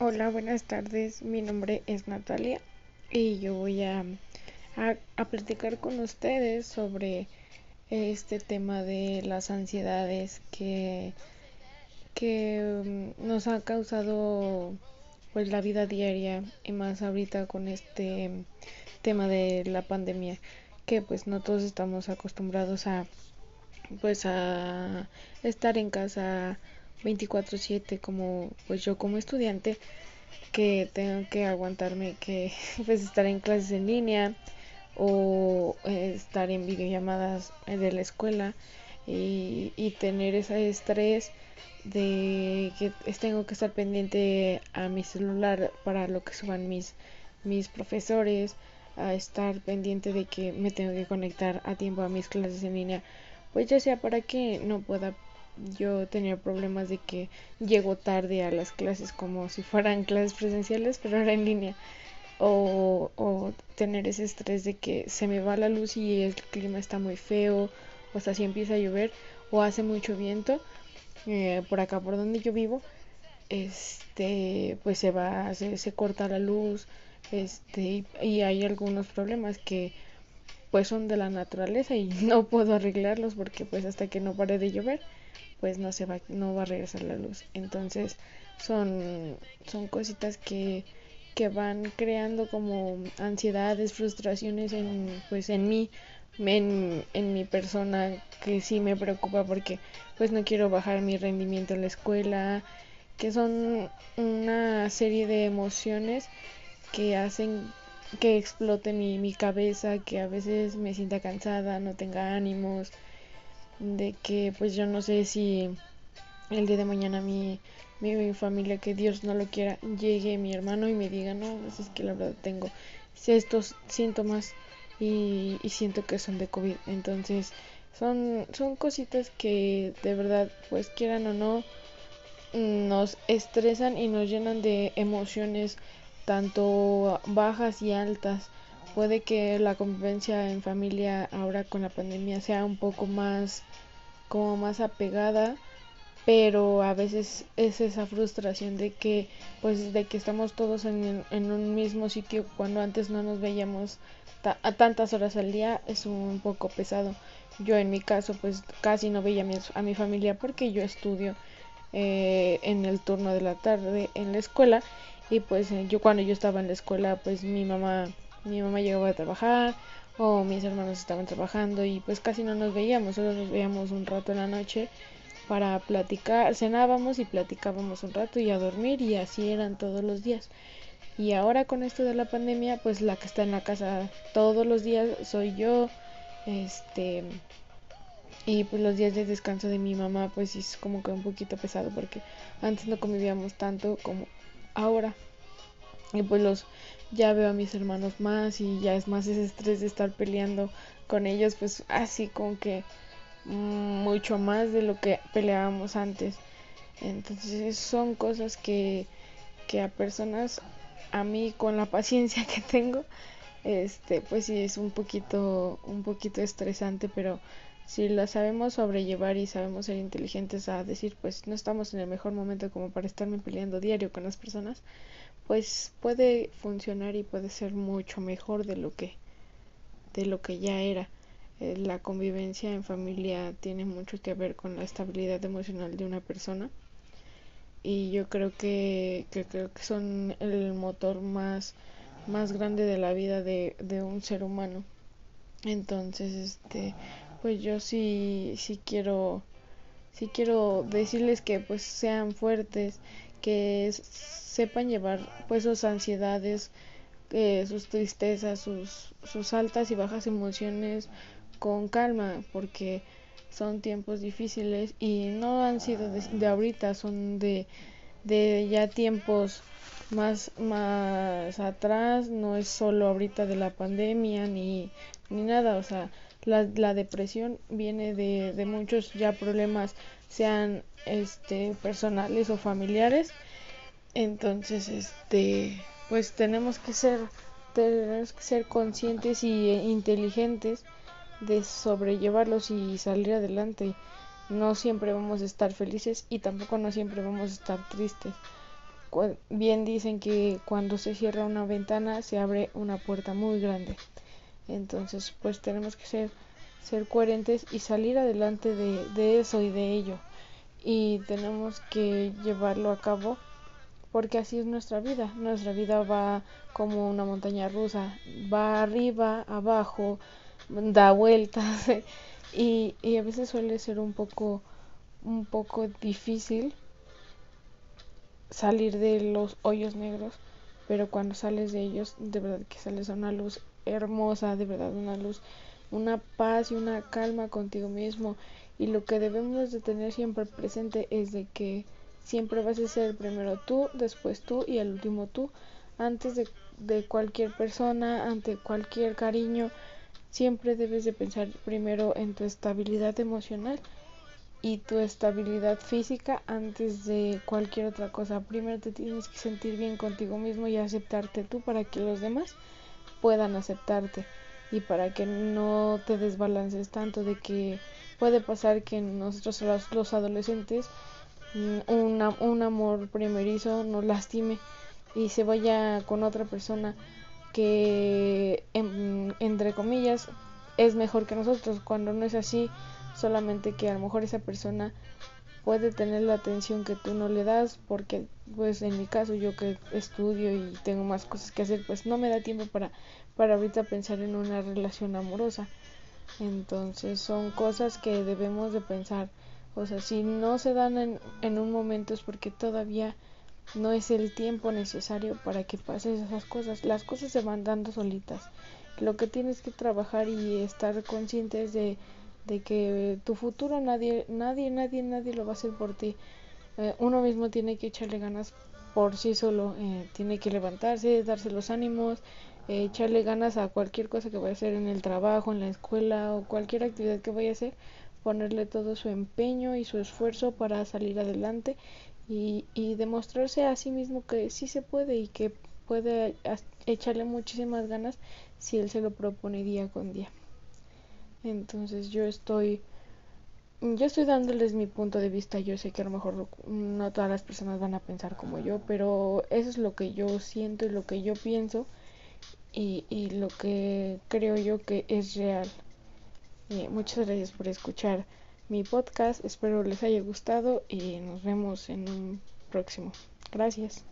Hola, buenas tardes. Mi nombre es Natalia y yo voy a, a, platicar con ustedes sobre este tema de las ansiedades que, que mm, nos ha causado pues la vida diaria y más ahorita con este tema de la pandemia que pues no todos estamos acostumbrados a pues a estar en casa 24/7 como pues yo como estudiante que tengo que aguantarme que pues estar en clases en línea o eh, estar en videollamadas de la escuela y, y tener ese estrés de que tengo que estar pendiente a mi celular para lo que suban mis mis profesores a estar pendiente de que me tengo que conectar a tiempo a mis clases en línea. Pues ya sea para que no pueda yo tenía problemas de que llego tarde a las clases como si fueran clases presenciales, pero ahora en línea. O, o tener ese estrés de que se me va la luz y el clima está muy feo, o sea, si empieza a llover o hace mucho viento, eh, por acá por donde yo vivo, este, pues se va, se, se corta la luz, este, y, y hay algunos problemas que pues son de la naturaleza y no puedo arreglarlos porque pues hasta que no pare de llover pues no se va no va a regresar la luz. Entonces son son cositas que que van creando como ansiedades frustraciones en pues en mí en, en mi persona que sí me preocupa porque pues no quiero bajar mi rendimiento en la escuela que son una serie de emociones que hacen que explote mi, mi cabeza, que a veces me sienta cansada, no tenga ánimos, de que pues yo no sé si el día de mañana mi, mi, familia, que Dios no lo quiera, llegue mi hermano y me diga, no, pues es que la verdad tengo estos síntomas y, y siento que son de COVID. Entonces son, son cositas que de verdad, pues quieran o no, nos estresan y nos llenan de emociones tanto bajas y altas puede que la convivencia en familia ahora con la pandemia sea un poco más como más apegada pero a veces es esa frustración de que pues de que estamos todos en, en un mismo sitio cuando antes no nos veíamos a tantas horas al día es un poco pesado. Yo en mi caso pues casi no veía a mi, a mi familia porque yo estudio eh, en el turno de la tarde en la escuela y pues eh, yo cuando yo estaba en la escuela pues mi mamá mi mamá llegaba a trabajar o mis hermanos estaban trabajando y pues casi no nos veíamos, solo nos veíamos un rato en la noche para platicar, cenábamos y platicábamos un rato y a dormir y así eran todos los días. Y ahora con esto de la pandemia, pues la que está en la casa todos los días soy yo, este y pues los días de descanso de mi mamá pues es como que un poquito pesado porque antes no convivíamos tanto como ahora. Y pues los ya veo a mis hermanos más y ya es más ese estrés de estar peleando con ellos, pues así como que mucho más de lo que peleábamos antes. Entonces son cosas que, que a personas, a mí con la paciencia que tengo, este, pues sí es un poquito, un poquito estresante, pero si la sabemos sobrellevar y sabemos ser inteligentes a decir, pues no estamos en el mejor momento como para estarme peleando diario con las personas, pues puede funcionar y puede ser mucho mejor de lo que de lo que ya era. Eh, la convivencia en familia tiene mucho que ver con la estabilidad emocional de una persona y yo creo que, que creo que son el motor más más grande de la vida de, de un ser humano entonces este pues yo sí sí quiero sí quiero decirles que pues sean fuertes que sepan llevar pues sus ansiedades, eh, sus tristezas, sus, sus altas y bajas emociones con calma, porque son tiempos difíciles y no han sido de, ahorita, son de, de ya tiempos más, más atrás, no es solo ahorita de la pandemia ni, ni nada, o sea, la, la depresión viene de, de muchos ya problemas sean este personales o familiares. Entonces este pues tenemos que ser tenemos que ser conscientes y inteligentes de sobrellevarlos y salir adelante. No siempre vamos a estar felices y tampoco no siempre vamos a estar tristes. Bien dicen que cuando se cierra una ventana se abre una puerta muy grande. Entonces, pues tenemos que ser, ser coherentes y salir adelante de, de eso y de ello. Y tenemos que llevarlo a cabo porque así es nuestra vida. Nuestra vida va como una montaña rusa, va arriba, abajo, da vueltas y, y a veces suele ser un poco un poco difícil salir de los hoyos negros, pero cuando sales de ellos, de verdad que sales a una luz hermosa, de verdad una luz, una paz y una calma contigo mismo. Y lo que debemos de tener siempre presente es de que siempre vas a ser primero tú, después tú y al último tú, antes de, de cualquier persona, ante cualquier cariño, siempre debes de pensar primero en tu estabilidad emocional y tu estabilidad física antes de cualquier otra cosa. Primero te tienes que sentir bien contigo mismo y aceptarte tú para que los demás puedan aceptarte y para que no te desbalances tanto de que puede pasar que nosotros los, adolescentes mm, un amor primerizo nos lastime y se vaya con otra persona que entre comillas es mejor que nosotros cuando no es así solamente que a lo mejor esa persona puede tener la atención que tú no le das porque pues en mi caso yo que estudio y tengo más cosas que hacer pues no me da tiempo para para ahorita pensar en una relación amorosa. Entonces son cosas que debemos de pensar. O sea si no se dan en, en un momento es porque todavía no es el tiempo necesario para que pases esas cosas. Las cosas se van dando solitas. Lo que tienes que trabajar y estar conscientes de de que tu futuro nadie, nadie, nadie, nadie lo va a hacer por ti. Eh, uno mismo tiene que echarle ganas por sí solo, eh, tiene que levantarse, darse los ánimos, eh, echarle ganas a cualquier cosa que vaya a hacer en el trabajo, en la escuela o cualquier actividad que vaya a hacer, ponerle todo su empeño y su esfuerzo para salir adelante y, y demostrarse a sí mismo que sí se puede y que puede echarle muchísimas ganas si él se lo propone día con día. Entonces yo estoy yo estoy dándoles mi punto de vista. Yo sé que a lo mejor no todas las personas van a pensar como yo, pero eso es lo que yo siento y lo que yo pienso y, y lo que creo yo que es real. Eh, muchas gracias por escuchar mi podcast. Espero les haya gustado y nos vemos en un próximo. Gracias.